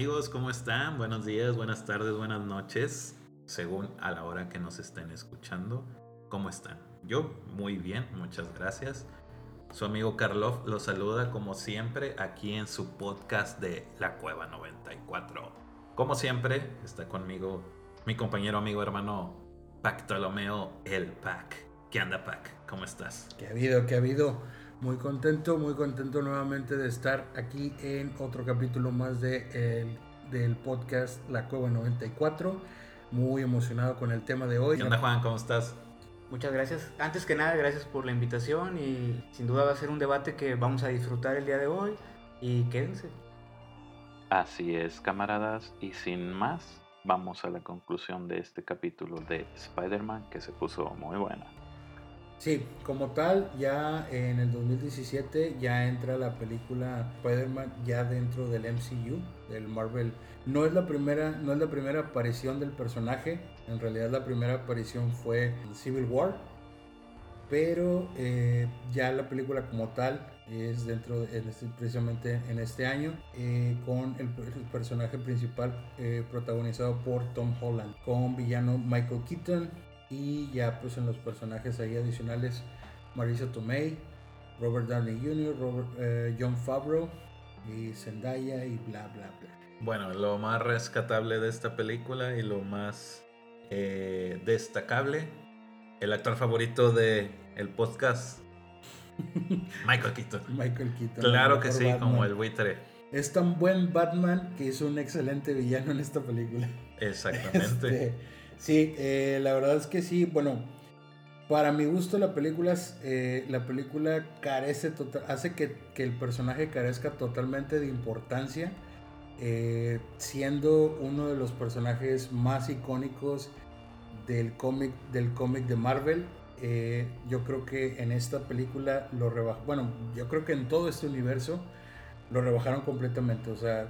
amigos? ¿Cómo están? Buenos días, buenas tardes, buenas noches, según a la hora que nos estén escuchando. ¿Cómo están? Yo muy bien, muchas gracias. Su amigo Karloff los saluda como siempre aquí en su podcast de La Cueva 94. Como siempre, está conmigo mi compañero, amigo, hermano Pactolomeo El Pac. ¿Qué anda, Pac? ¿Cómo estás? ¿Qué ha habido? ¿Qué ha habido? Muy contento, muy contento nuevamente de estar aquí en otro capítulo más de del podcast La Cueva 94. Muy emocionado con el tema de hoy. ¿Qué onda, Juan? ¿Cómo estás? Muchas gracias. Antes que nada, gracias por la invitación y sin duda va a ser un debate que vamos a disfrutar el día de hoy y quédense. Así es, camaradas, y sin más, vamos a la conclusión de este capítulo de Spider-Man que se puso muy buena. Sí, como tal, ya en el 2017 ya entra la película Spider-Man ya dentro del MCU, del Marvel. No es la primera, no es la primera aparición del personaje, en realidad la primera aparición fue en Civil War, pero eh, ya la película como tal es dentro de, este, precisamente en este año eh, con el, personaje principal eh, protagonizado por Tom Holland, con villano Michael Keaton y ya pues en los personajes ahí adicionales Marisa Tomei, Robert Downey Jr., Robert, eh, John Favreau y Zendaya y bla bla bla. Bueno, lo más rescatable de esta película y lo más eh, destacable, el actor favorito de el podcast, Michael Keaton. Michael Keaton. Claro que sí, como el buitre. Es tan buen Batman que hizo un excelente villano en esta película. Exactamente. Este, Sí, eh, la verdad es que sí. Bueno, para mi gusto la película, eh, la película carece total, hace que, el personaje carezca totalmente de importancia, eh, siendo uno de los personajes más icónicos del cómic del cómic de Marvel. yo creo que en esta película lo rebajaron, bueno, yo creo que en todo este universo lo rebajaron completamente. O sea,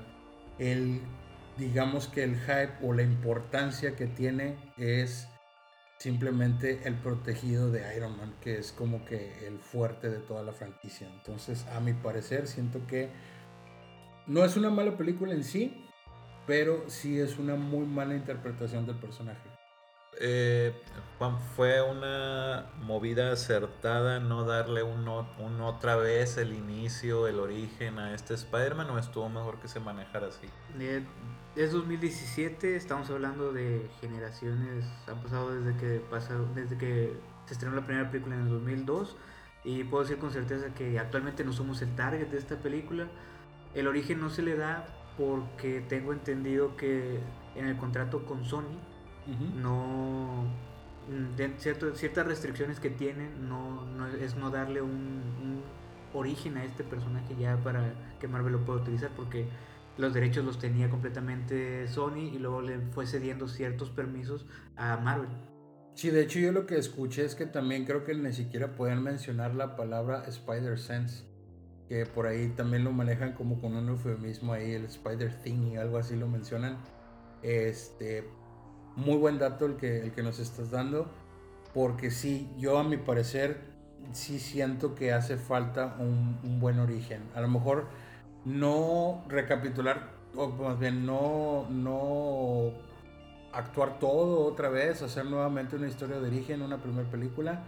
el digamos que el hype o la importancia que tiene es simplemente el protegido de Iron Man, que es como que el fuerte de toda la franquicia. Entonces, a mi parecer, siento que no es una mala película en sí, pero sí es una muy mala interpretación del personaje. Eh, Juan, ¿fue una movida acertada no darle un, otra vez el inicio, el origen a este Spider-Man o estuvo mejor que se manejara así? Es 2017, estamos hablando de generaciones, han pasado desde que, pasa, desde que se estrenó la primera película en el 2002 y puedo decir con certeza que actualmente no somos el target de esta película. El origen no se le da porque tengo entendido que en el contrato con Sony no de ciertas restricciones que tienen no, es no darle un, origen a este personaje ya para que Marvel lo pueda utilizar porque los derechos los tenía completamente Sony y luego le fue cediendo ciertos permisos a Marvel. Sí, de hecho yo lo que escuché es que también creo que ni siquiera pueden mencionar la palabra Spider-Sense, que por ahí también lo manejan como con un eufemismo ahí, el Spider-Thing y algo así lo mencionan. Este, muy buen dato el que, el que nos estás dando, porque sí, yo a mi parecer sí siento que hace falta un, un buen origen. A lo mejor no recapitular, o más bien no, no actuar todo otra vez, hacer nuevamente una historia de origen, una primera película,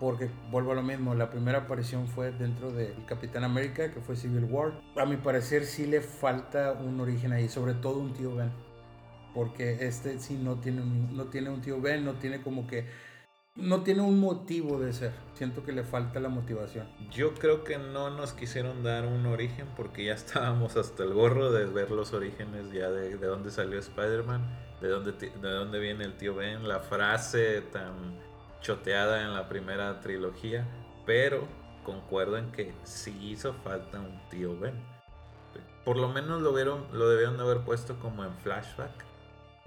porque vuelvo a lo mismo, la primera aparición fue dentro del Capitán América, que fue Civil War. A mi parecer sí le falta un origen ahí, sobre todo un tío Ben porque este sí no tiene, no tiene un tío Ben, no tiene como que, no tiene un motivo de ser. Siento que le falta la motivación. Yo creo que no nos quisieron dar un origen porque ya estábamos hasta el gorro de ver los orígenes ya de, de dónde salió Spider-Man, de dónde, de dónde viene el tío Ben, la frase tan choteada en la primera trilogía, pero concuerdo en que sí hizo falta un tío Ben. Por lo menos lo, vieron, lo debieron de haber puesto como en flashback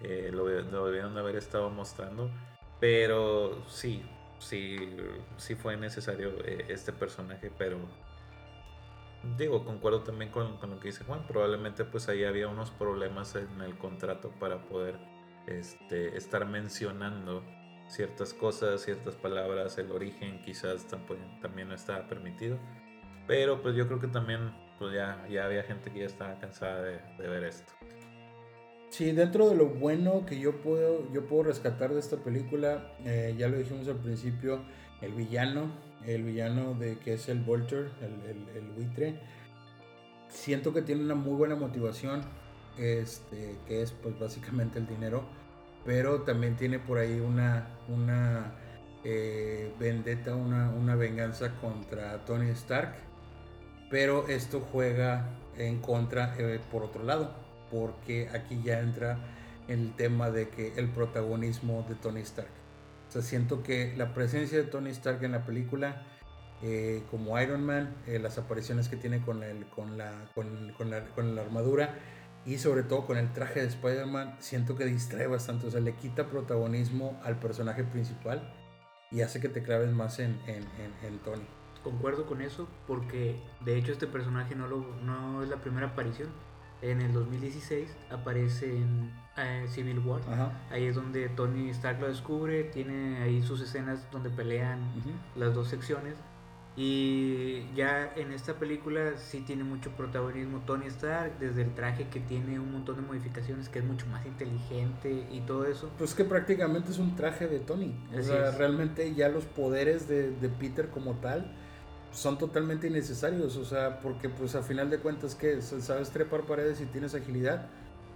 eh, lo, debieron de haber estado mostrando. Pero sí, sí, sí fue necesario eh, este personaje, pero digo, concuerdo también con, con, lo que dice Juan. Probablemente pues ahí había unos problemas en el contrato para poder este, estar mencionando ciertas cosas, ciertas palabras, el origen quizás también, también no estaba permitido. Pero pues yo creo que también pues ya, ya había gente que ya estaba cansada de, de ver esto. Sí, dentro de lo bueno que yo puedo, yo puedo rescatar de esta película, eh, ya lo dijimos al principio, el villano, el villano de que es el Vulture, el, el, buitre, siento que tiene una muy buena motivación, este, que es pues básicamente el dinero, pero también tiene por ahí una, una eh, vendetta, una, una venganza contra Tony Stark, pero esto juega en contra eh, por otro lado, porque aquí ya entra el tema de que el protagonismo de Tony Stark. O sea, siento que la presencia de Tony Stark en la película, eh, como Iron Man, eh, las apariciones que tiene con, el, con, la, con, la, con la armadura y sobre todo con el traje de Spider-Man, siento que distrae bastante. O sea, le quita protagonismo al personaje principal y hace que te claves más en, en, en, Tony. Concuerdo con eso porque de hecho este personaje no, lo, no es la primera aparición. En el 2016 aparece en eh, Civil War. Ahí es donde Tony Stark lo descubre, tiene ahí sus escenas donde pelean las dos secciones. Y ya en esta película sí tiene mucho protagonismo Tony Stark, desde el traje que tiene un montón de modificaciones, que es mucho más inteligente y todo eso. Pues que prácticamente es un traje de Tony. o sea, realmente ya los poderes de, de, Peter como tal son totalmente innecesarios. O sea, porque pues a final de cuentas que sabes trepar paredes y tienes agilidad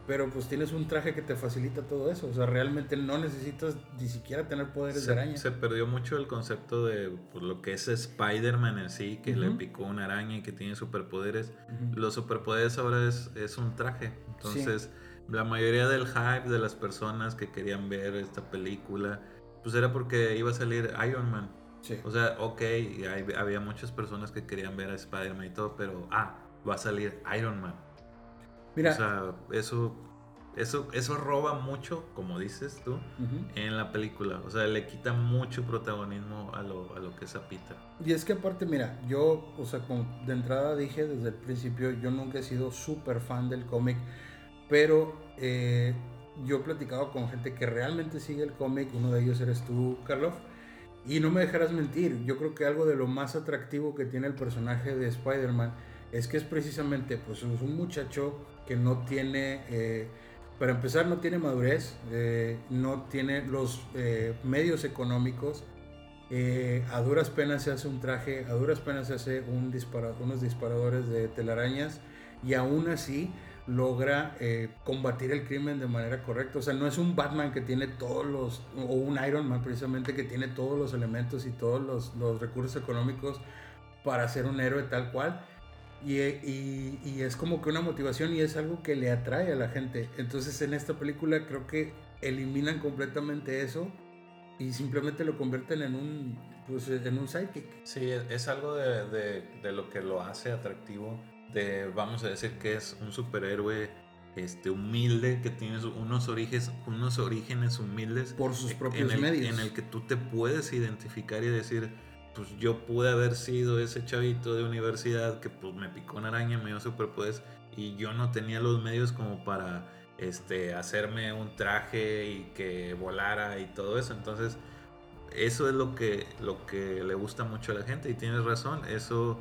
pero pues tienes un traje que te facilita todo eso. O sea, realmente no necesitas ni siquiera tener poderes de araña. Se perdió mucho el concepto de pues, lo que es Spider-Man en sí, que le picó una araña y que tiene superpoderes. Los superpoderes ahora es, es un traje. Entonces, la mayoría del hype de las personas que querían ver esta película, pues era porque iba a salir Iron Man. O sea, ok, había muchas personas que querían ver a Spider-Man y todo, pero, ah, va a salir Iron Man. Mira. O sea, eso, eso, eso roba mucho, como dices tú, en la película. O sea, le quita mucho protagonismo a lo, a lo que es a Peter. Y es que aparte, mira, yo, o sea, como de entrada dije desde el principio, yo nunca he sido súper fan del cómic, pero eh, yo he platicado con gente que realmente sigue el cómic, uno de ellos eres tú, Carlos. Y no me dejarás mentir, yo creo que algo de lo más atractivo que tiene el personaje de Spider-Man es que es precisamente pues, un muchacho que no tiene, eh, para empezar, no tiene madurez, eh, no tiene los eh, medios económicos. a duras penas se hace un traje, a duras penas se hace un unos disparadores de telarañas y aún así logra combatir el crimen de manera correcta. O sea, no es un Batman que tiene todos los, o un Iron Man precisamente que tiene todos los elementos y todos los, los recursos económicos para ser un héroe tal cual y, y, es como que una motivación y es algo que le atrae a la gente. Entonces en esta película creo que eliminan completamente eso y simplemente lo convierten en un, pues, en un sidekick. Sí, es algo de, de, de, lo que lo hace atractivo. De, vamos a decir que es un superhéroe este, humilde, que tiene unos orígenes, unos orígenes humildes. Por sus propios medios. En el que tú te puedes identificar y decir pues yo pude haber sido ese chavito de universidad que pues me picó una araña, me dio superpoderes y yo no tenía los medios como para este, hacerme un traje y que volara y todo eso. Entonces, eso es lo que, lo que le gusta mucho a la gente y tienes razón, eso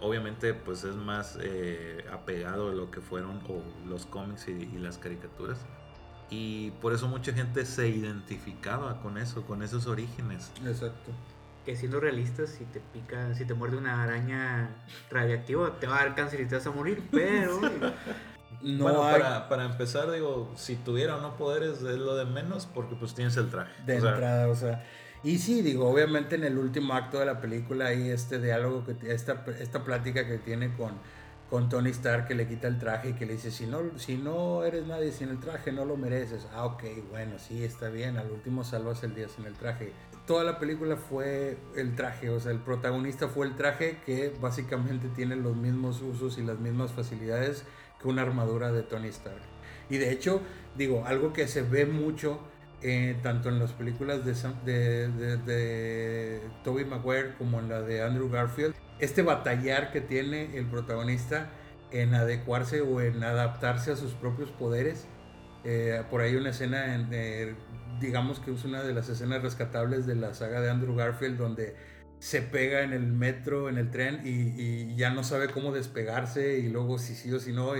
obviamente pues es más eh, apegado a lo que fueron los cómics y, y las caricaturas. Y por eso mucha gente se identificaba con eso, con esos orígenes. Exacto que siendo realistas, si te pica, si te muerde una araña radiactiva, te va a dar cáncer y te vas a morir, pero... no bueno, para, para, empezar, digo, si tuviera o no poderes es lo de menos porque pues tienes el traje. De entrada, o sea... Y sí, digo, obviamente en el último acto de la película hay este diálogo, que esta, esta plática que tiene con, con Tony Stark que le quita el traje y que le dice, si no, si no eres nadie sin el traje, no lo mereces. Ah, ok, bueno, sí, está bien, al último salvas el día sin el traje toda la película fue el traje, o sea, el protagonista fue el traje que básicamente tiene los mismos usos y las mismas facilidades que una armadura de Tony Stark. Y de hecho, digo, algo que se ve mucho eh, tanto en las películas de, de Tobey Maguire como en la de Andrew Garfield, este batallar que tiene el protagonista en adecuarse o en adaptarse a sus propios poderes. Eh, por ahí una escena en, eh, digamos que es una de las escenas rescatables de la saga de Andrew Garfield donde se pega en el metro, en el tren y, ya no sabe cómo despegarse y luego si sí o si no.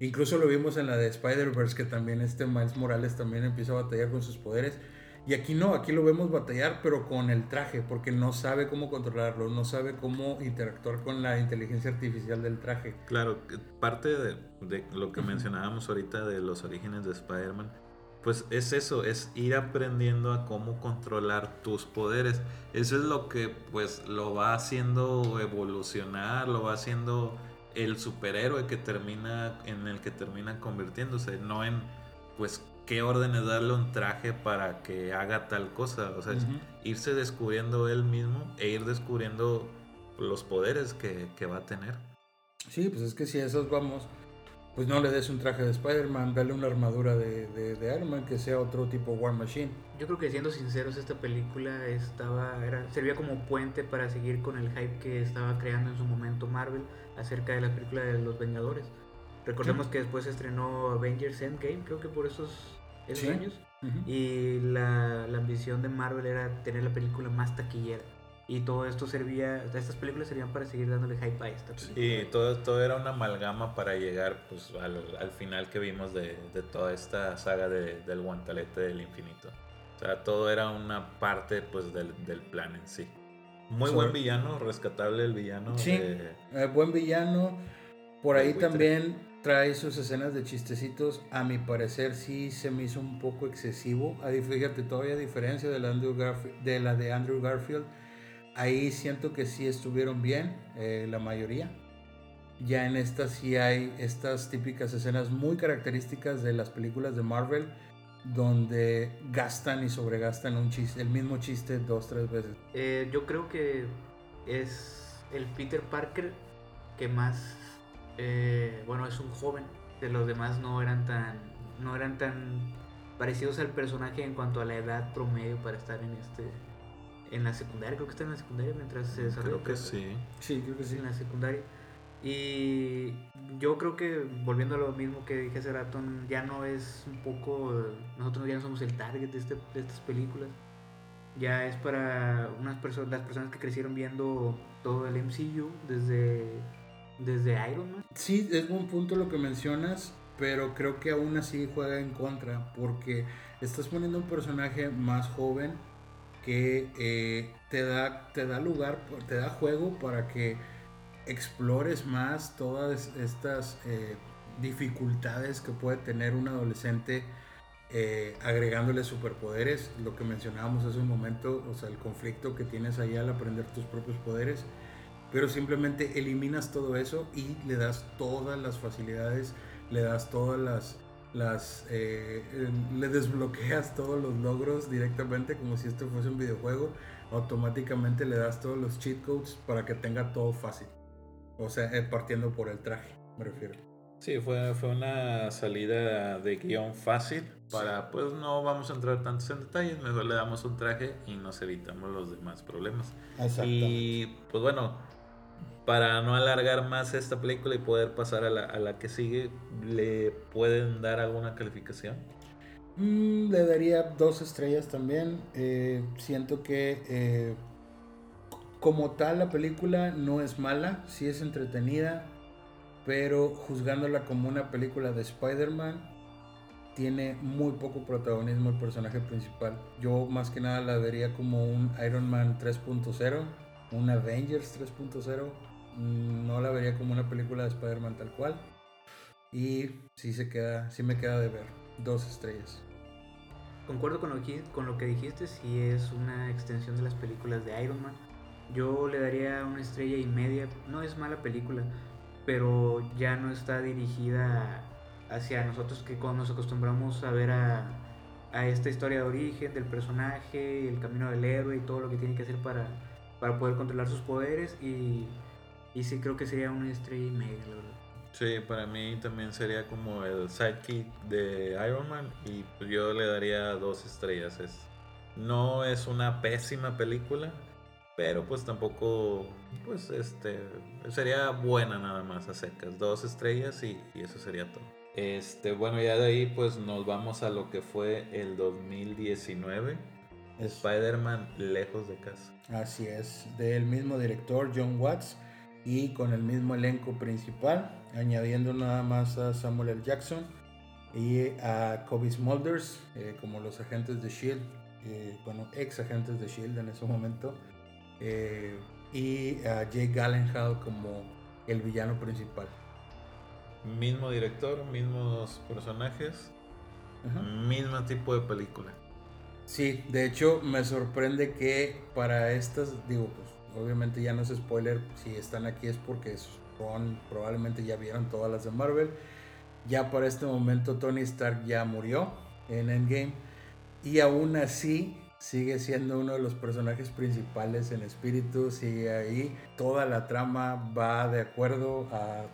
Incluso lo vimos en la de Spider-Verse, que también este Miles Morales también empieza a batallar con sus poderes. Y aquí no, aquí lo vemos batallar, pero con el traje, porque no sabe cómo controlarlo, no sabe cómo interactuar con la inteligencia artificial del traje. Claro, parte de, de lo que mencionábamos ahorita de los orígenes de Spider-Man, pues es eso, es ir aprendiendo a cómo controlar tus poderes. Eso es lo que pues lo va haciendo evolucionar, lo va haciendo el superhéroe que termina en el que termina convirtiéndose, no en pues qué órdenes darle un traje para que haga tal cosa, o sea, irse descubriendo él mismo e ir descubriendo los poderes que, que va a tener. Sí, pues es que si a esos vamos, pues no le des un traje de Spider-Man, dale una armadura de, de, de, Iron Man que sea otro tipo War Machine. Yo creo que siendo sinceros, esta película estaba, era, servía como puente para seguir con el hype que estaba creando en su momento Marvel acerca de la película de los Vengadores. Recordemos que después se estrenó Avengers Endgame, creo que por esos, años. Y la, la ambición de Marvel era tener la película más taquillera. Y todo esto servía, estas películas servían para seguir dándole hype a esta película. Y todo, todo era una amalgama para llegar pues, al, al final que vimos de, de toda esta saga de, del guantalete del infinito. O sea, todo era una parte pues, del, del plan en sí. Muy buen villano, rescatable el villano. Sí, eh, buen villano. Por ahí también trae sus escenas de chistecitos. A mi parecer sí se me hizo un poco excesivo. Fíjate, todavía a diferencia de la, Andrew de, la de Andrew Garfield Ahí siento que sí estuvieron bien, eh, la mayoría. Ya en esta sí hay estas típicas escenas muy características de las películas de Marvel, donde gastan y sobregastan un chiste, el mismo chiste dos, tres veces. Eh, yo creo que es el Peter Parker que más, eh, bueno, es un joven. De los demás no eran tan, no eran tan parecidos al personaje en cuanto a la edad promedio para estar en este, en la secundaria, creo que está en la secundaria mientras se desarrolla. Creo que sí. Sí, creo que sí. En la secundaria. Y yo creo que, volviendo a lo mismo que dije hace rato, ya no es un poco. Nosotros ya no somos el target de, este, de estas películas. Ya es para unas personas, las personas que crecieron viendo todo el MCU desde, desde Iron Man. Sí, es buen punto lo que mencionas, pero creo que aún así juega en contra, porque estás poniendo un personaje más joven que eh, te, da, te da lugar, te da juego para que explores más todas estas eh, dificultades que puede tener un adolescente eh, agregándole superpoderes, lo que mencionábamos hace un momento, o sea, el conflicto que tienes ahí al aprender tus propios poderes, pero simplemente eliminas todo eso y le das todas las facilidades, le das todas las las eh, le desbloqueas todos los logros directamente como si esto fuese un videojuego. Automáticamente le das todos los cheat codes para que tenga todo fácil. O sea eh, partiendo por el traje me refiero. Sí fue, fue una salida de guion fácil para pues no vamos a entrar tantos en detalles mejor le damos un traje y nos evitamos los demás problemas. Y pues bueno para no alargar más esta película y poder pasar a la, que sigue, ¿le pueden dar alguna calificación? Mm, le daría dos estrellas también. Eh, siento que eh, como tal la película no es mala, sí es entretenida, pero juzgándola como una película de Spider-Man, tiene muy poco protagonismo el personaje principal. Yo más que nada la vería como un Iron Man 3.0, un Avengers 3.0 Mm, no la vería como una película de Spider-Man tal cual. Y sí se queda, sí me queda de ver. Dos estrellas. Concuerdo con lo, que, con lo que dijiste, si es una extensión de las películas de Iron Man. Yo le daría una estrella y media. No es mala película, pero ya no está dirigida hacia nosotros que nos acostumbramos a ver a, a esta historia de origen del personaje, el camino del héroe y todo lo que tiene que hacer para, para poder controlar sus poderes y y sí, creo que sería una estrella y media, la verdad. Sí, para mí también sería como el sidekick de Iron Man y pues yo le daría dos estrellas. Es, no es una pésima película, pero pues tampoco, pues este, sería buena nada más a secas. Dos estrellas y, y eso sería todo. Este, bueno, ya de ahí pues nos vamos a lo que fue el 2019. Spider-Man lejos de casa. Así es, del mismo director John Watts y con el mismo elenco principal, añadiendo nada más a Samuel L. Jackson y a Kobe Smulders eh, como los agentes de Shield, eh, bueno, ex agentes de Shield en ese momento, eh, y a Jake Gyllenhaal como el villano principal. Mismo director, mismos personajes, mismo tipo de película. Sí, de hecho me sorprende que para estas, digo, pues obviamente ya no es spoiler, si están aquí es porque son, probablemente ya vieron todas las de Marvel. Ya para este momento Tony Stark ya murió en Endgame y aún así sigue siendo uno de los personajes principales en espíritu, sigue ahí. Toda la trama va de acuerdo a,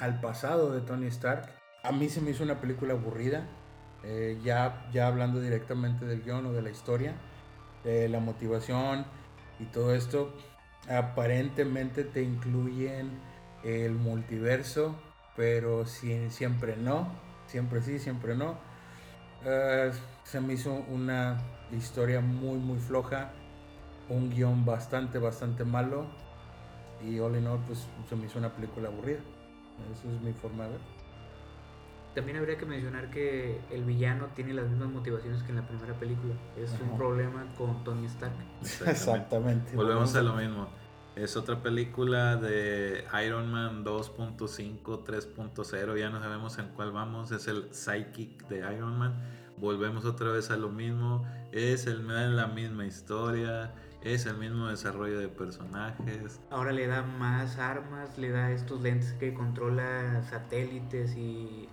al pasado de Tony Stark. A mí se me hizo una película aburrida, eh, ya, ya hablando directamente del guion o de la historia, eh, la motivación y todo esto. Aparentemente te incluyen el multiverso, pero siempre no, siempre sí, siempre no. Eh, se me hizo una historia muy, muy floja, un guion bastante, bastante malo. Y all in all, pues se me hizo una película aburrida. Esa es mi forma de ver. También habría que mencionar que el villano tiene las mismas motivaciones que en la primera película. Es un problema con Tony Stark. Exactamente. Volvemos a lo mismo. Es otra película de Iron Man 2.5, 3.0. Ya no sabemos en cuál vamos. Es el Psychic de Iron Man volvemos otra vez a lo mismo, es el, la misma historia, es el mismo desarrollo de personajes. Ahora le da más armas, le da estos lentes que controla satélites y,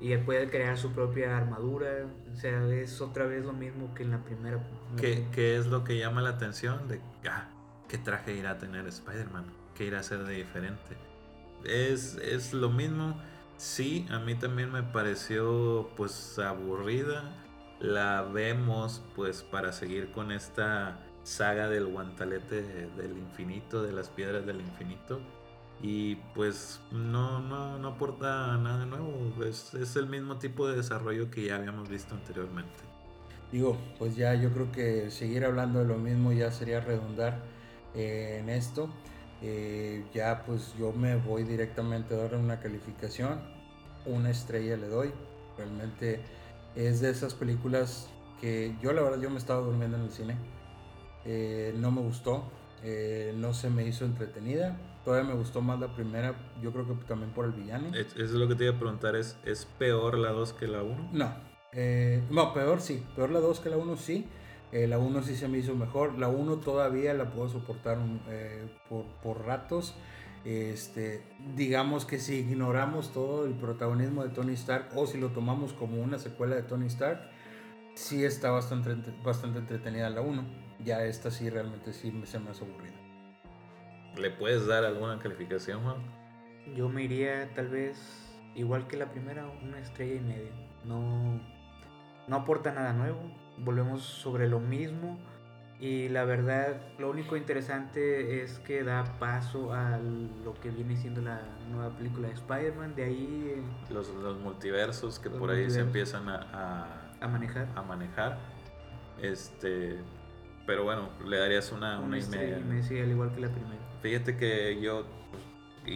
y él puede crear su propia armadura. O sea, es otra vez lo mismo que en la primera. ¿Qué, qué es lo que llama la atención? De, ah, ¿qué traje irá a tener Spider-Man? ¿Qué irá a ser de diferente? Es, es lo mismo Sí, a mí también me pareció pues aburrida. La vemos pues para seguir con esta saga del guantalete del infinito, de las piedras del infinito. Y pues no, no, no aporta nada nuevo. Es, es el mismo tipo de desarrollo que ya habíamos visto anteriormente. Digo, pues ya yo creo que seguir hablando de lo mismo ya sería redundar eh, en esto. Eh, ya pues yo me voy directamente a dar una calificación. Una estrella le doy. Realmente es de esas películas que yo la verdad yo me estaba durmiendo en el cine. Eh, no me gustó. Eh, no se me hizo entretenida. Todavía me gustó más la primera. Yo creo que también por el villano. Eso es lo que te iba a preguntar. ¿Es, ¿es peor la 2 que la 1? No. no, peor sí. Peor la 2 que la 1 sí. Eh, la 1 sí se me hizo mejor. La 1 todavía la puedo soportar eh, por, por, ratos. Este, digamos que si ignoramos todo el protagonismo de Tony Stark o si lo tomamos como una secuela de Tony Stark, sí está bastante, bastante entretenida la 1. Ya esta sí realmente sí se me hace aburrida. ¿Le puedes dar alguna calificación, Juan? Yo me iría tal vez igual que la primera, una estrella y media. No, no aporta nada nuevo volvemos sobre lo mismo y la verdad lo único interesante es que da paso a lo que viene siendo la nueva película de Spider-Man, de ahí... Eh, los, los multiversos que por ahí se empiezan a, a, manejar. A manejar. Este, pero bueno, le darías una, una, y media. al igual que la primera. Fíjate que yo, pues,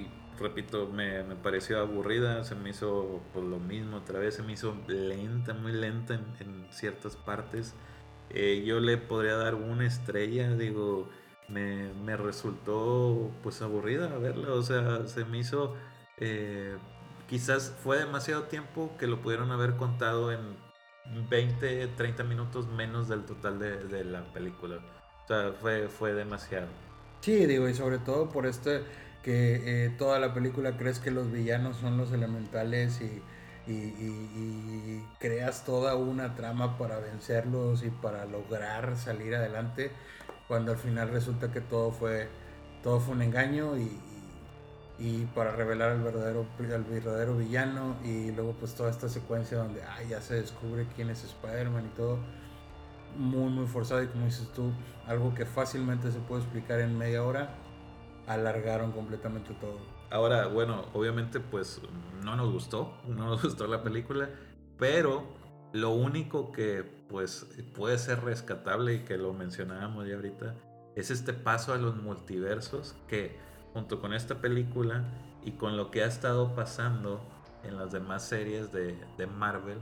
y repito, me, me, pareció aburrida, se me hizo por lo mismo, otra vez se me hizo lenta, muy lenta en, ciertas partes. Eh, yo le podría dar una estrella, digo, me, me, resultó pues aburrida verla, o sea, se me hizo, eh, quizás fue demasiado tiempo que lo pudieron haber contado en 20, 30 minutos menos del total de, de la película. O sea, fue, fue demasiado. Sí, digo, y sobre todo por este que eh, toda la película crees que los villanos son los elementales y, creas toda una trama para vencerlos y para lograr salir adelante, cuando al final resulta que todo fue, todo fue un engaño y, para revelar al verdadero, verdadero villano y luego pues toda esta secuencia donde ya se descubre quién es Spider-Man y todo muy muy forzado y como dices tú, algo que fácilmente se puede explicar en media hora alargaron completamente todo. Ahora, bueno, obviamente pues no nos gustó, no nos gustó la película, pero lo único que pues puede ser rescatable y que lo mencionábamos ya ahorita es este paso a los multiversos que junto con esta película y con lo que ha estado pasando en las demás series de, de Marvel,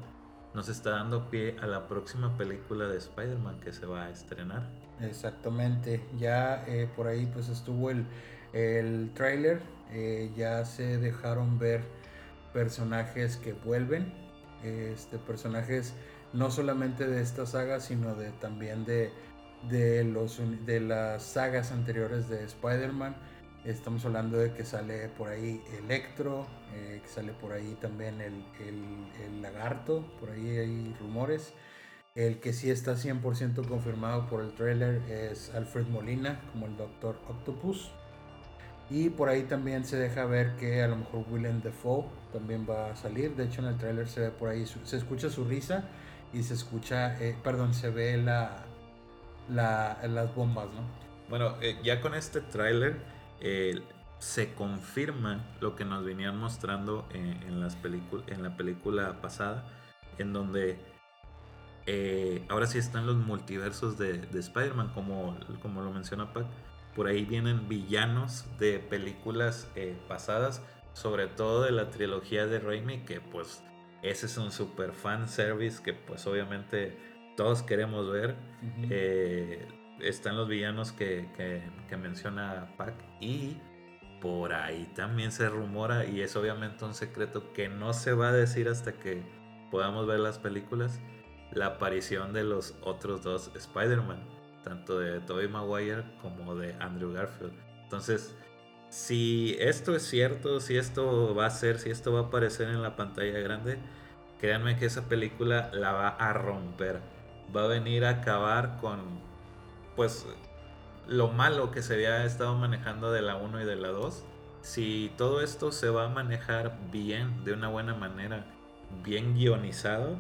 nos está dando pie a la próxima película de Spider-Man que se va a estrenar. Exactamente, ya eh, por ahí pues estuvo el, el tráiler, eh, ya se dejaron ver personajes que vuelven, este, personajes no solamente de esta saga, sino de, también de, de, los, de las sagas anteriores de Spider-Man. Estamos hablando de que sale por ahí Electro, eh, que sale por ahí también el, el, el, lagarto, por ahí hay rumores. El que sí está 100% confirmado por el trailer es Alfred Molina como el Doctor Octopus. Y por ahí también se deja ver que a lo mejor Willem Dafoe también va a salir. De hecho en el trailer se ve por ahí, se escucha su risa y se escucha, eh, perdón, se ve la, la, las bombas, ¿no? Bueno, eh, ya con este tráiler eh, se confirma lo que nos venían mostrando en, en las en la película pasada, en donde eh, ahora sí están los multiversos de, de Spider-Man, como, como lo menciona Pac. Por ahí vienen villanos de películas eh, pasadas, sobre todo de la trilogía de Raimi, que pues ese es un super fan service que pues obviamente todos queremos ver. Uh -huh. eh, están los villanos que, que, menciona Pac y por ahí también se rumora y es obviamente un secreto que no se va a decir hasta que podamos ver las películas la aparición de los otros dos Spider-Man, tanto de Tobey Maguire como de Andrew Garfield. Entonces, si esto es cierto, si esto va a ser, si esto va a aparecer en la pantalla grande, créanme que esa película la va a romper. Va a venir a acabar con, pues, lo malo que se había estado manejando de la 1 y de la 2. Si todo esto se va a manejar bien, de una buena manera, bien guionizado,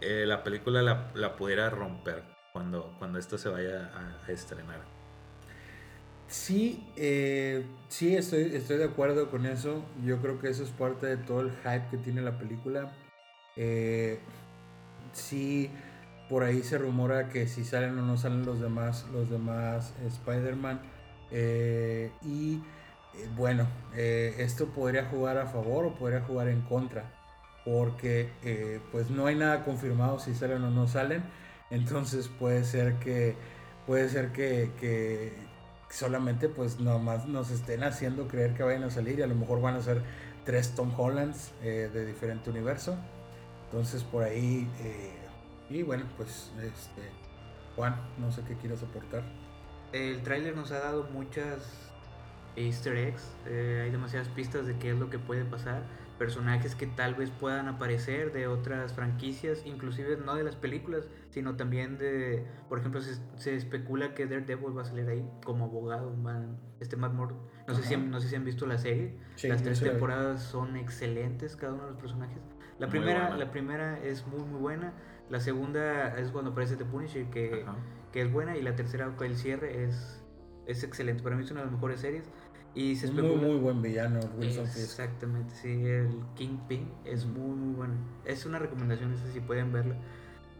eh, la película la, pudiera romper cuando, cuando esto se vaya a, a estrenar. Sí, eh, sí, estoy, estoy de acuerdo con eso. Yo creo que eso es parte de todo el hype que tiene la película. Eh, sí, por ahí se rumora que si salen o no salen los demás, los demás Spider-Man. Eh, y bueno, esto podría jugar a favor o podría jugar en contra porque eh, pues no hay nada confirmado si salen o no salen entonces puede ser que puede ser que, que solamente pues nomás nos estén haciendo creer que vayan a salir y a lo mejor van a ser tres Tom Hollands eh, de diferente universo entonces por ahí eh, y bueno pues este Juan no sé qué quieras aportar el tráiler nos ha dado muchas easter eggs hay demasiadas pistas de qué es lo que puede pasar personajes que tal vez puedan aparecer de otras franquicias, inclusive no de las películas, sino también de, por ejemplo, se, se especula que Daredevil va a salir ahí como abogado, man, este Matt Murdock. No sé, si, no sé si han visto la serie, sí, las tres temporadas son excelentes cada uno de los personajes. La primera, la primera es muy muy buena, la segunda es cuando aparece The Punisher que, que es buena y la tercera el cierre es, es excelente, para mí es una de las mejores series. Y se especula... Muy, muy buen villano, Wilson Exactamente, sí, el Kingpin es muy, muy bueno. Es una recomendación, esa si pueden verla.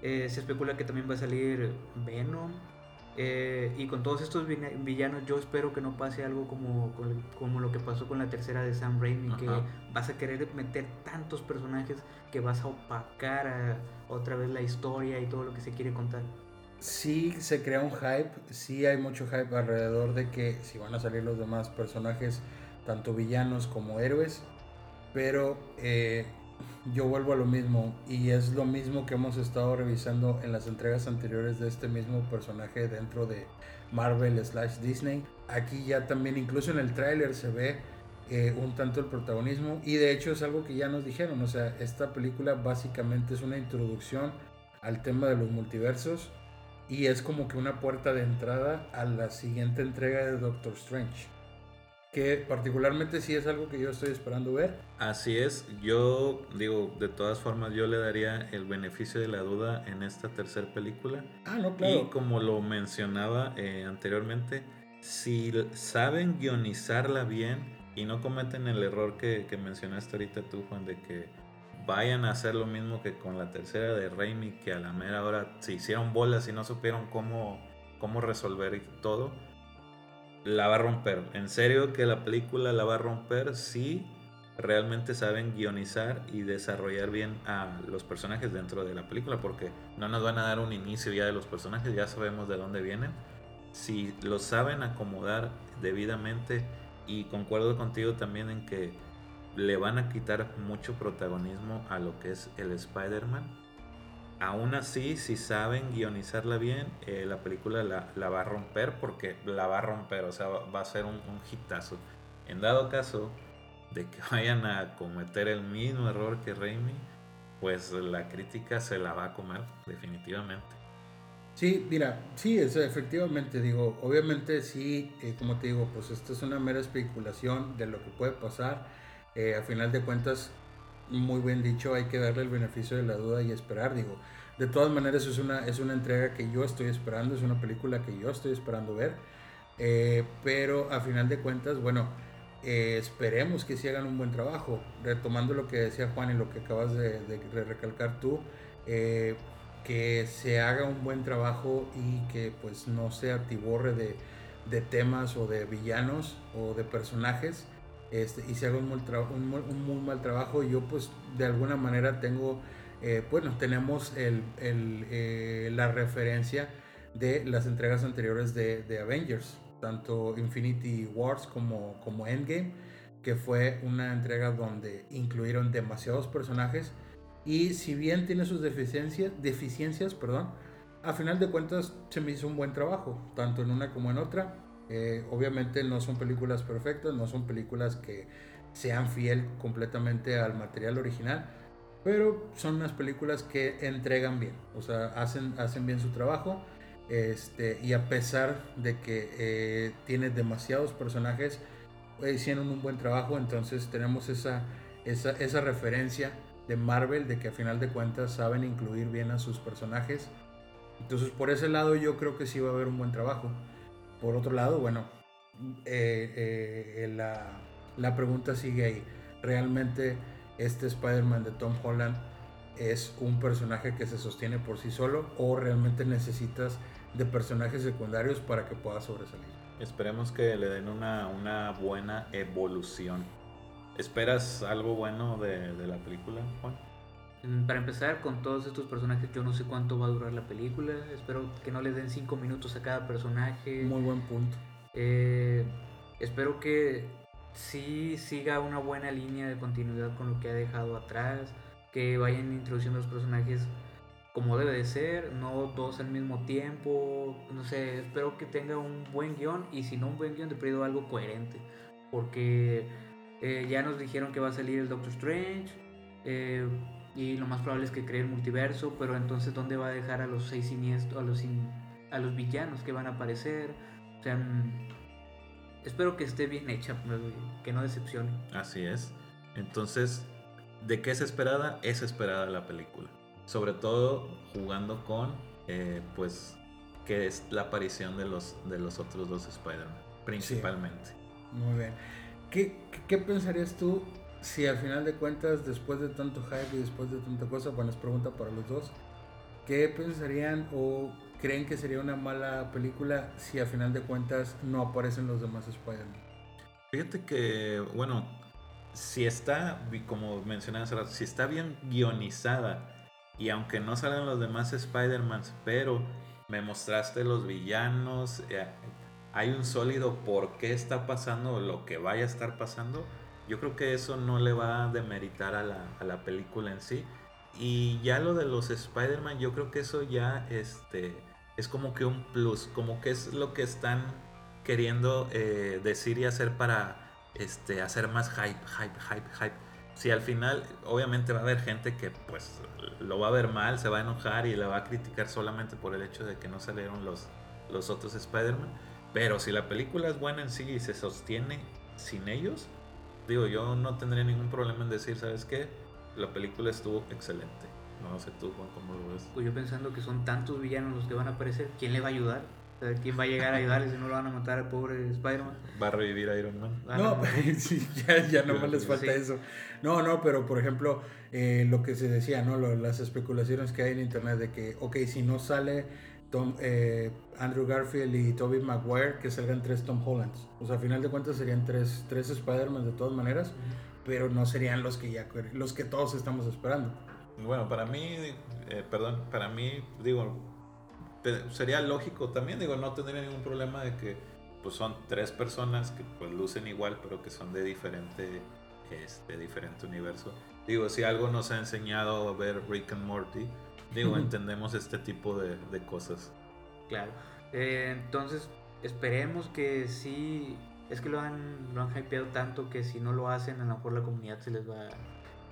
Eh, se especula que también va a salir Venom. Eh, y con todos estos villanos, yo espero que no pase algo como, como lo que pasó con la tercera de Sam Raimi, Ajá. que vas a querer meter tantos personajes que vas a opacar a, otra vez la historia y todo lo que se quiere contar sí se crea un hype, sí hay mucho hype alrededor de que si van a salir los demás personajes, tanto villanos como héroes, pero eh, yo vuelvo a lo mismo y es lo mismo que hemos estado revisando en las entregas anteriores de este mismo personaje dentro de Marvel slash Disney. Aquí ya también incluso en el tráiler se ve eh, un tanto el protagonismo y de hecho es algo que ya nos dijeron, o sea, esta película básicamente es una introducción al tema de los multiversos y es como que una puerta de entrada a la siguiente entrega de Doctor Strange. Que particularmente sí es algo que yo estoy esperando ver. Así es, yo digo, de todas formas yo le daría el beneficio de la duda en esta tercera película. Ah, no, claro. Y como lo mencionaba eh, anteriormente, si saben guionizarla bien y no cometen el error que, que mencionaste ahorita tú, Juan, de que vayan a hacer lo mismo que con la tercera de Raimi, que a la mera hora se hicieron bolas y no supieron cómo, cómo resolver todo. La va a romper. En serio que la película la va a romper si realmente saben guionizar y desarrollar bien a los personajes dentro de la película, porque no nos van a dar un inicio ya de los personajes, ya sabemos de dónde vienen. Si los saben acomodar debidamente, y concuerdo contigo también en que le van a quitar mucho protagonismo a lo que es el Spider-Man. Aún así, si saben guionizarla bien, eh, la película la, va a romper porque la va a romper, o sea, va, a ser un, un hitazo. En dado caso, de que vayan a cometer el mismo error que Raimi, pues la crítica se la va a comer definitivamente. Sí, mira, sí, es, efectivamente, digo, obviamente sí, eh, como te digo, pues esto es una mera especulación de lo que puede pasar. Eh, a final de cuentas, muy bien dicho, hay que darle el beneficio de la duda y esperar, digo. De todas maneras, es una, es una entrega que yo estoy esperando, es una película que yo estoy esperando ver. Eh, pero a final de cuentas, bueno, eh, esperemos que sí hagan un buen trabajo. Retomando lo que decía Juan y lo que acabas de, recalcar tú, eh, que se haga un buen trabajo y que pues no se atiborre de, temas o de villanos o de personajes este, y se haga un, un, muy mal trabajo. Yo pues de alguna manera tengo, eh, bueno, tenemos el, la referencia de las entregas anteriores de, de Avengers tanto Infinity Wars como, como Endgame, que fue una entrega donde incluyeron demasiados personajes y si bien tiene sus deficiencias, deficiencias perdón, a final de cuentas se me hizo un buen trabajo, tanto en una como en otra. Eh, obviamente no son películas perfectas, no son películas que sean fiel completamente al material original, pero son unas películas que entregan bien, o sea, hacen, hacen bien su trabajo este, y a pesar de que eh, tiene demasiados personajes, eh, hicieron un buen trabajo, entonces tenemos esa, esa, esa referencia de Marvel de que a final de cuentas saben incluir bien a sus personajes. Entonces por ese lado yo creo que sí va a haber un buen trabajo. Por otro lado, bueno, eh, la, la pregunta sigue ahí. ¿Realmente este Spider-Man de Tom Holland es un personaje que se sostiene por sí solo o realmente necesitas de personajes secundarios para que pueda sobresalir. Esperemos que le den una, una buena evolución. ¿Esperas algo bueno de, de, la película, Juan? Mm, para empezar, con todos estos personajes, yo no sé cuánto va a durar la película. Espero que no les den cinco minutos a cada personaje. Muy buen punto. Eh, espero que sí siga una buena línea de continuidad con lo que ha dejado atrás. Que vayan introduciendo los personajes como debe de ser, no dos al mismo tiempo, no sé, espero que tenga un buen guion y si no un buen guion, de periodo algo coherente, porque eh, ya nos dijeron que va a salir el Doctor Strange eh, y lo más probable es que cree el multiverso, pero entonces ¿dónde va a dejar a los seis siniestros, a los, a los villanos que van a aparecer? O sea, mm, espero que esté bien hecha, que no decepcione. Así es. Entonces, ¿de qué es esperada? Es esperada la película sobre todo jugando con, eh, pues, que es la aparición de los, de los otros dos Spider-Man, principalmente. Muy bien. ¿Qué, ¿Qué, pensarías tú si al final de cuentas, después de tanto hype y después de tanta cosa, bueno, es pregunta para los dos, ¿qué pensarían o creen que sería una mala película si al final de cuentas no aparecen los demás Spider-Man? Fíjate que, bueno, si está, como mencioné hace rato, si está bien guionizada y aunque no salgan los demás Spider-Mans, pero me mostraste los villanos, eh, hay un sólido por qué está pasando lo que vaya a estar pasando, yo creo que eso no le va a demeritar a la, a la película en sí. Y ya lo de los Spider-Man, yo creo que eso ya este, es como que un plus, como que es lo que están queriendo eh, decir y hacer para este, hacer más hype, hype, hype, hype si al final obviamente va a haber gente que pues lo va a ver mal, se va a enojar y la va a criticar solamente por el hecho de que no salieron los, los otros Spider-Man. Pero si la película es buena en sí y se sostiene sin ellos, digo, yo no tendría ningún problema en decir, ¿sabes qué? La película estuvo excelente. No sé tú, Juan, cómo lo ves. Pues yo pensando que son tantos villanos los que van a aparecer, ¿quién le va a ayudar? ¿Quién va a llegar a ayudarle si no lo van a matar al pobre Spider-Man? Va a revivir a Iron Man. no, sí, ya, ya no más les falta eso. No, no, pero por ejemplo, eh, lo que se decía, ¿no? las especulaciones que hay en internet de que, ok, si no sale Tom, eh, Andrew Garfield y Tobey Maguire, que salgan tres Tom Hollands. O sea, a final de cuentas serían tres, tres Spider-Man de todas maneras, pero no serían los que ya los que todos estamos esperando. Bueno, para mí, eh, perdón, para mí, digo, sería lógico también, digo, no tendría ningún problema de que pues son tres personas que pues lucen igual, pero que son de diferente, este, diferente universo. Digo, si algo nos ha enseñado ver Rick and Morty, digo, entendemos este tipo de, cosas. Claro. Eh, entonces, esperemos que sí. Es que lo han, lo han hypeado tanto que si no lo hacen, a lo mejor la comunidad se les va,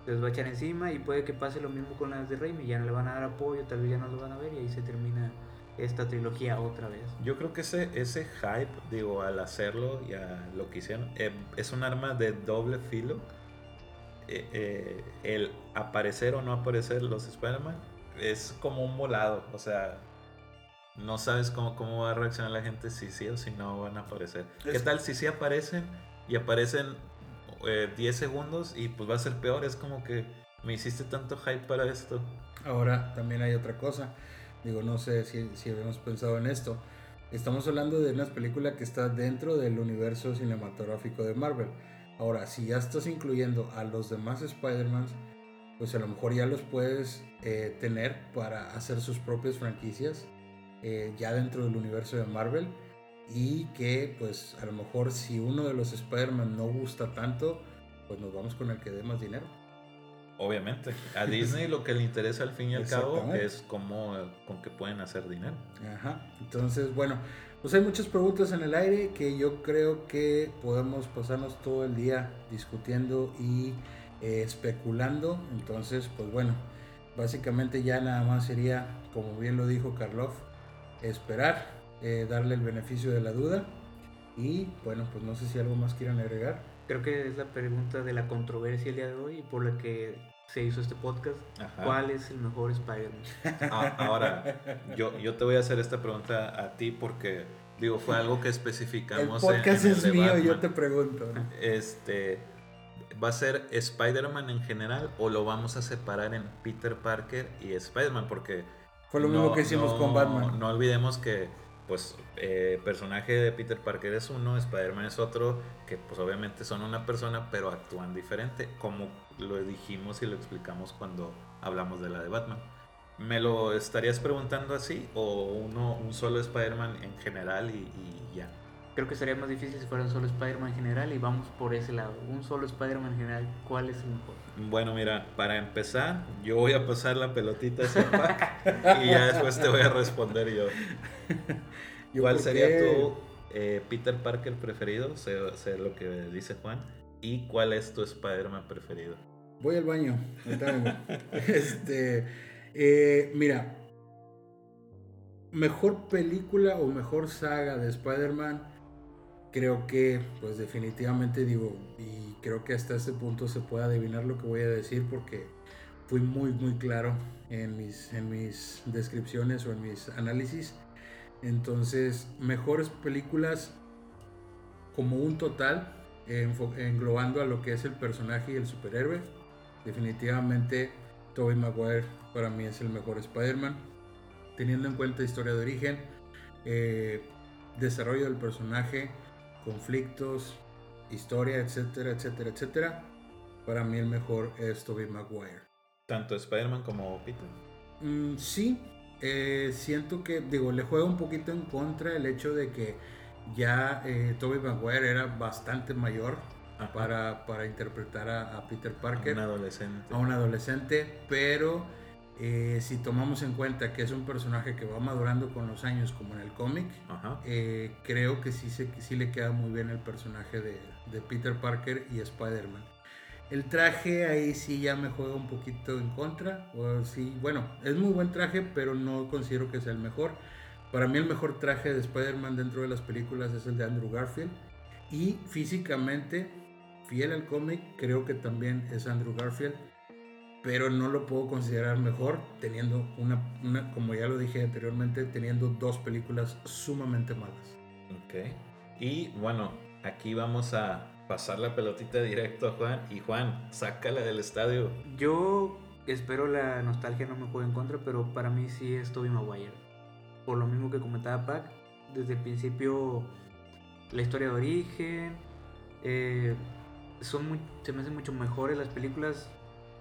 les va a echar encima y puede que pase lo mismo con las de Raimi. Ya no le van a dar apoyo, tal vez ya no lo van a ver y ahí se termina esta trilogía otra vez. Yo creo que ese, ese hype, digo, al hacerlo y a lo que hicieron, eh, es un arma de doble filo. Eh, eh, el aparecer o no aparecer los Spider-Man es como un volado, o sea, no sabes cómo, cómo va a reaccionar la gente si sí o si no van a aparecer. ¿Qué tal si sí aparecen y aparecen 10 segundos y pues va a ser peor? Es como que me hiciste tanto hype para esto. Ahora también hay otra cosa Digo, no sé si, si habíamos pensado en esto. Estamos hablando de una película que está dentro del universo cinematográfico de Marvel. Ahora, si ya estás incluyendo a los demás Spider-Man, pues a lo mejor ya los puedes eh, tener para hacer sus propias franquicias eh, ya dentro del universo de Marvel. Y que pues a lo mejor si uno de los Spider-Man no gusta tanto, pues nos vamos con el que dé más dinero. Obviamente. A Disney lo que le interesa al fin y al cabo es cómo, con qué pueden hacer dinero. Ajá. Entonces, bueno, pues hay muchas preguntas en el aire que yo creo que podemos pasarnos todo el día discutiendo y eh, especulando. Entonces, pues bueno, básicamente ya nada más sería, como bien lo dijo Karloff, esperar, eh, darle el beneficio de la duda. Y bueno, pues no sé si algo más quieran agregar. Creo que es la pregunta de la controversia el día de hoy y por la que se hizo este podcast. ¿Cuál es el mejor Spider-Man? Ah, ahora, yo, yo te voy a hacer esta pregunta a ti porque, digo, fue algo que especificamos. El podcast es mío, yo te pregunto. Este, ¿va a ser Spider-Man en general o lo vamos a separar en Peter Parker y Spider-Man? Porque... Fue lo mismo que hicimos con Batman. No olvidemos que pues eh, personaje de Peter Parker es uno, Spider-Man es otro, que pues obviamente son una persona, pero actúan diferente, como lo dijimos y lo explicamos cuando hablamos de la de Batman. ¿Me lo estarías preguntando así o uno, un solo Spider-Man en general y, ya? Creo que sería más difícil si fuera un solo Spider-Man en general y vamos por ese lado. Un solo Spider-Man en general, ¿cuál es el mejor? Bueno, mira, para empezar, yo voy a pasar la pelotita a Pac y ya después te voy a responder yo. ¿Cuál sería tu eh, Peter Parker preferido? Sé, lo que dice Juan. ¿Y cuál es tu Spider-Man preferido? Voy al baño. este, eh, mira, mejor película o mejor saga de Spider-Man, creo que, pues definitivamente digo, y creo que hasta ese punto se puede adivinar lo que voy a decir porque fui muy, muy claro en mis, en mis descripciones o en mis análisis. Entonces, mejores películas como un total, englobando a lo que es el personaje y el superhéroe. Definitivamente, Tobey Maguire para mí es el mejor Spider-Man. Teniendo en cuenta historia de origen, eh, desarrollo del personaje, conflictos, historia, etcétera, etcétera, etcétera. Para mí el mejor es Tobey Maguire. ¿Tanto Spider-Man como Peter? Mm, sí, eh, siento que, digo, le juega un poquito en contra el hecho de que ya eh, Tobey Maguire era bastante mayor para, para, interpretar a, Peter Parker. A un adolescente. A un adolescente, pero eh, si tomamos en cuenta que es un personaje que va madurando con los años, como en el cómic, eh, creo que sí, se, sí le queda muy bien el personaje de, de Peter Parker y Spider-Man. El traje ahí sí ya me juega un poquito en contra. O sí, bueno, es muy buen traje, pero no considero que sea el mejor. Para mí el mejor traje de Spider-Man dentro de las películas es el de Andrew Garfield. Y físicamente, fiel al cómic, creo que también es Andrew Garfield. Pero no lo puedo considerar mejor teniendo una, una como ya lo dije anteriormente, teniendo dos películas sumamente malas. Ok. Y bueno, aquí vamos a pasar la pelotita directo a Juan y Juan, sácala del estadio. Yo espero la nostalgia no me juegue en contra, pero para mí sí es Toby Maguire. por lo mismo que comentaba Pac, desde el principio la historia de origen, eh, son muy, se me hacen mucho mejores las películas,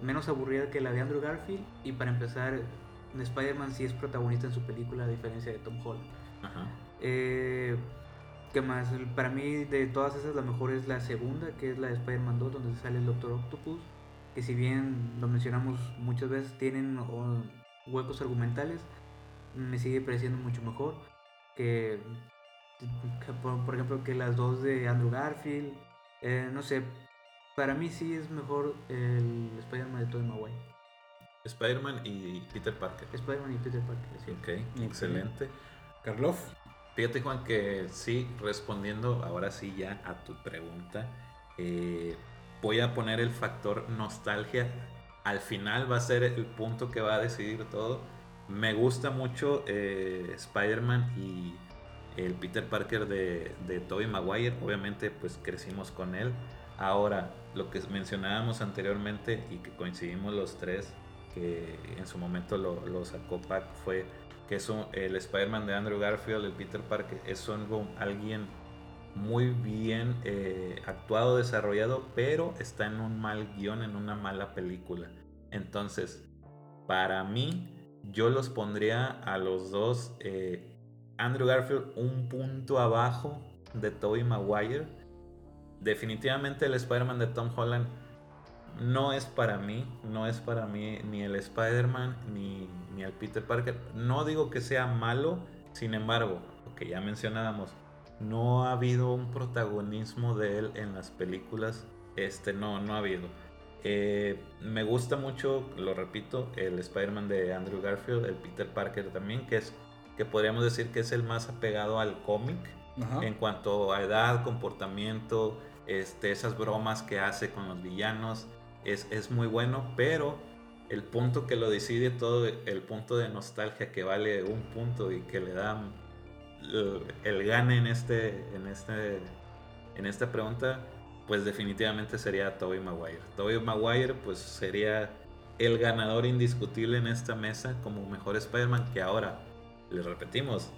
menos aburridas que la de Andrew Garfield, y para empezar, Spider-Man sí es protagonista en su película a diferencia de Tom Holland. Ajá. Eh, ¿Qué más? Para mí, de todas esas, la mejor es la segunda, que es la de Spider-Man 2, donde sale el Doctor Octopus. Que si bien lo mencionamos muchas veces, tienen huecos argumentales, me sigue pareciendo mucho mejor que, que por, por ejemplo, que las dos de Andrew Garfield. Eh, no sé, para mí sí es mejor el Spider-Man de Tobey Maguire. Spider-Man y Peter Parker. Spider-Man y Peter Parker, sí. Ok, excelente. Karloff. Fíjate Juan que sí, respondiendo ahora sí ya a tu pregunta, eh, voy a poner el factor nostalgia. Al final va a ser el punto que va a decidir todo. Me gusta mucho eh, Spider-Man y el Peter Parker de, de Tobey Maguire. Obviamente pues crecimos con él. Ahora, lo que mencionábamos anteriormente y que coincidimos los tres, que en su momento lo, sacó Pac, fue que un- el Spider-Man de Andrew Garfield, el Peter Parker, es algo, alguien muy bien eh, actuado, desarrollado, pero está en un mal guion, en una mala película. Entonces, para mí, yo los pondría a los dos, eh, Andrew Garfield un punto abajo de Tobey Maguire. Definitivamente el Spider-Man de Tom Holland no es para mí, no es para mí ni el Spider-Man ni, ni el Peter Parker. No digo que sea malo, sin embargo, lo que ya mencionábamos, no ha habido un protagonismo de él en las películas. Este no, no ha habido. Eh, me gusta mucho, lo repito, el Spider-Man de Andrew Garfield, el Peter Parker también, que es que podríamos decir que es el más apegado al cómic en cuanto a edad, comportamiento, este, esas bromas que hace con los villanos, es, es muy bueno, pero el punto que lo decide todo, el punto de nostalgia que vale un punto y que le da el, el gane en, este, en, este, en esta pregunta, pues definitivamente sería Tobey Maguire. Tobey Maguire pues sería el ganador indiscutible en esta mesa como mejor Spider-Man que ahora, les repetimos,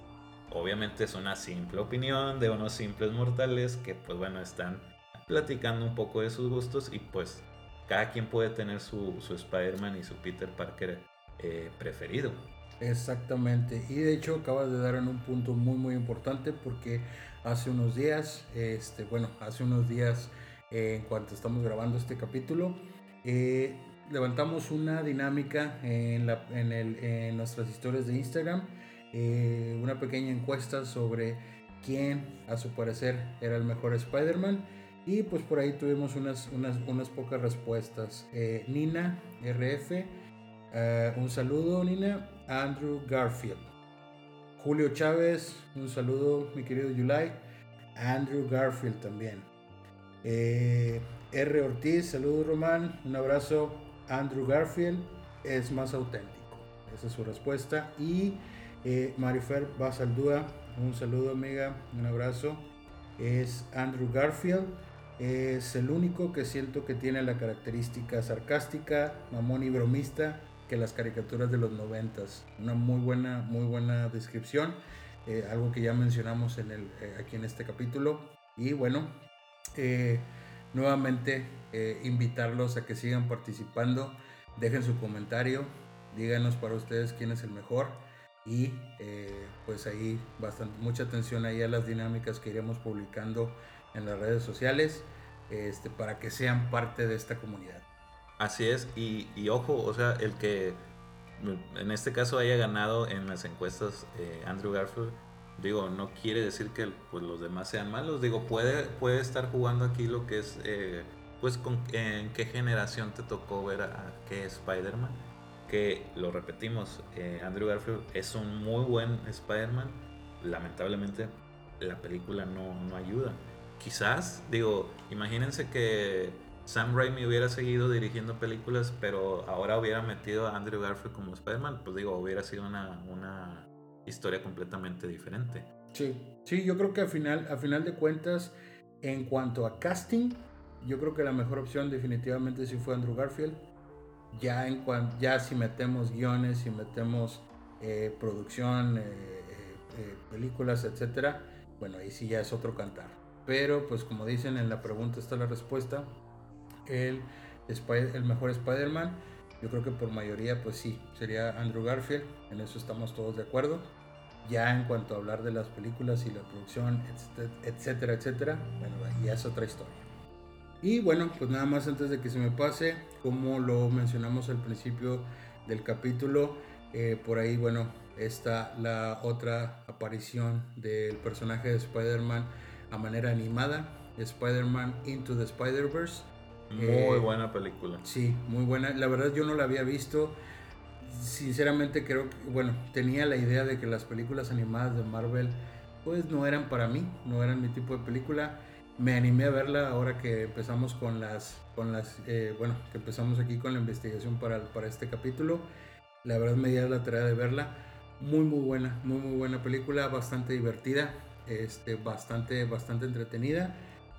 obviamente es una simple opinión de unos simples mortales que pues bueno están platicando un poco de sus gustos y pues cada quien puede tener su, su Spider-Man y su Peter Parker eh, preferido. Exactamente. Y de hecho acabas de dar en un punto muy muy importante porque hace unos días, este, bueno, hace unos días eh, en cuanto estamos grabando este capítulo, eh, levantamos una dinámica en, la, en, el, en nuestras historias de Instagram, una pequeña encuesta sobre quién a su parecer era el mejor Spider-Man. Y pues por ahí tuvimos unas, unas, unas pocas respuestas. Eh, Nina RF, eh, un saludo Nina. Andrew Garfield. Julio Chávez, un saludo mi querido Yulai. Andrew Garfield también. Eh, R. Ortiz, saludo Román, un abrazo. Andrew Garfield es más auténtico. Esa es su respuesta. Y Marifer Basaldúa, un saludo amiga, un abrazo. Es Andrew Garfield. Es el único que siento que tiene la característica sarcástica, mamón y bromista que las caricaturas de los noventas. Una muy buena, muy buena descripción. eh, algo que ya mencionamos eh, aquí en este capítulo. Y bueno, eh, nuevamente invitarlos a que sigan participando. Dejen su comentario. Díganos para ustedes quién es el mejor. Y pues ahí bastante, mucha atención ahí a las dinámicas que iremos publicando en las redes sociales este, para que sean parte de esta comunidad. Así es, y, y ojo, o sea, el que en este caso haya ganado en las encuestas eh, Andrew Garfield, digo, no quiere decir que pues, los demás sean malos, digo, puede, puede estar jugando aquí lo que es, eh, pues, con, en qué generación te tocó ver a, qué Spider-Man, que lo repetimos, eh, Andrew Garfield es un muy buen Spider-Man, lamentablemente la película no, no ayuda. Quizás, digo, imagínense que Sam Raimi hubiera seguido dirigiendo películas, pero ahora hubiera metido a Andrew Garfield como Spider-Man, pues digo, hubiera sido una, una historia completamente diferente. Sí, sí, yo creo que al final, a final de cuentas, en cuanto a casting, yo creo que la mejor opción definitivamente sí fue Andrew Garfield. Ya, en cuan- ya si metemos guiones, si metemos eh, producción, eh, eh, películas, etcétera, bueno, ahí sí ya es otro cantar. Pero pues como dicen en la pregunta está la respuesta, el, el mejor Spider-Man, yo creo que por mayoría pues sí, sería Andrew Garfield, en eso estamos todos de acuerdo. Ya en cuanto a hablar de las películas y la producción, etcétera, etcétera, bueno, ya es otra historia. Y bueno, pues nada más antes de que se me pase, como lo mencionamos al principio del capítulo, eh, por ahí, bueno, está la otra aparición del personaje de Spider-Man a manera animada, Spider-Man Into the Spider-Verse. Muy eh, buena película. Sí, muy buena. La verdad yo no la había visto. Sinceramente creo que, bueno, tenía la idea de que las películas animadas de Marvel pues no eran para mí, no eran mi tipo de película. Me animé a verla ahora que empezamos con las, con las, eh, bueno, que empezamos aquí con la investigación para, para este capítulo. La verdad me dio la tarea de verla. Muy, muy buena, muy, muy buena película, bastante divertida, este, bastante, bastante entretenida.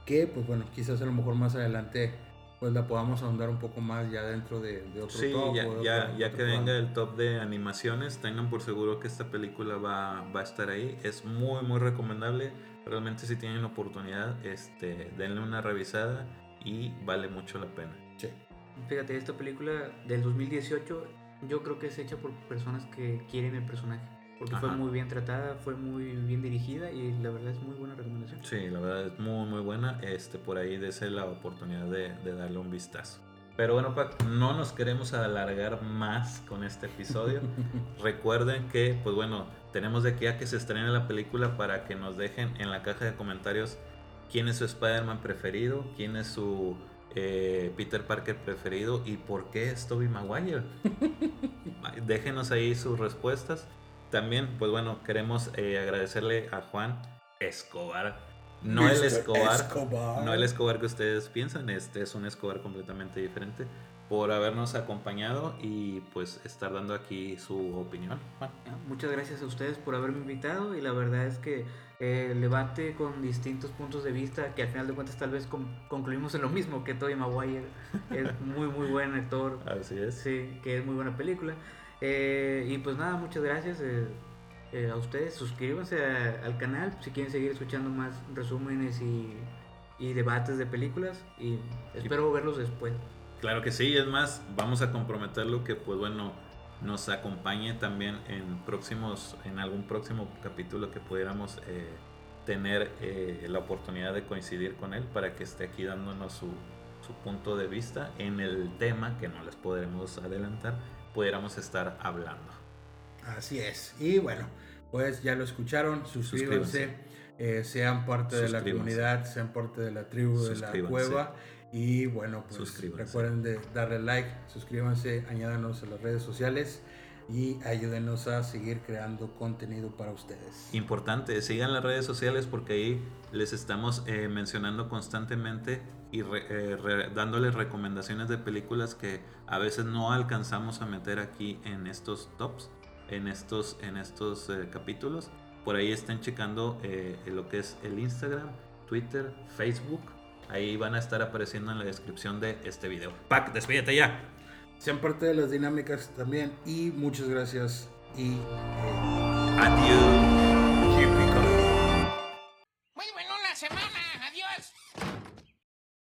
Que, pues bueno, quizás a lo mejor más adelante pues la podamos ahondar un poco más ya dentro de, otro sí, top. ya, ya, ya que venga el top de animaciones, tengan por seguro que esta película va, va, a estar ahí. Es muy, muy recomendable. Realmente si tienen oportunidad, este, denle una revisada y vale mucho la pena. Sí. Fíjate, esta película del 2018 yo creo que es hecha por personas que quieren el personaje. Porque fue muy bien tratada, fue muy bien dirigida y la verdad es muy buena recomendación. Sí, la verdad es muy muy buena. Este, por ahí dése la oportunidad de, de darle un vistazo. Pero bueno, Pac, no nos queremos alargar más con este episodio. Recuerden que, pues bueno, tenemos de aquí a que se estrene la película para que nos dejen en la caja de comentarios quién es su Spider-Man preferido, quién es su eh, Peter Parker preferido y por qué es Tobey Maguire. Déjenos ahí sus respuestas. También, pues bueno, queremos eh, agradecerle a Juan Escobar. No el Escobar, no el Escobar que ustedes piensan, este es un Escobar completamente diferente por habernos acompañado y pues estar dando aquí su opinión. Muchas gracias a ustedes por haberme invitado y la verdad es que el debate con distintos puntos de vista que al final de cuentas tal vez concluimos en lo mismo que Tobey Maguire es muy muy buen actor. Así es. Sí que es muy buena película eh, y pues nada muchas gracias eh, eh, a ustedes. Suscríbanse al canal si quieren seguir escuchando más resúmenes y, debates de películas y espero verlos después. Claro que sí es más vamos a comprometerlo que pues bueno nos acompañe también en próximos, en algún próximo capítulo que pudiéramos tener la oportunidad de coincidir con él para que esté aquí dándonos su, punto de vista en el tema que no les podremos adelantar, pudiéramos estar hablando. Así es. Y bueno, pues ya lo escucharon, suscríbanse, eh, sean parte de la comunidad, sean parte de la tribu de la cueva. Y bueno, pues recuerden de darle like, suscríbanse, añádanos a las redes sociales y ayúdenos a seguir creando contenido para ustedes. Importante, sigan las redes sociales porque ahí les estamos eh, mencionando constantemente y eh, dándoles recomendaciones de películas que a veces no alcanzamos a meter aquí en estos tops, en estos, en estos eh, capítulos. Por ahí estén checando lo que es el Instagram, Twitter, Facebook Ahí van a estar apareciendo en la descripción de este video. Pac, despídete ya. Sean parte de las dinámicas también y muchas gracias y eh... adiós.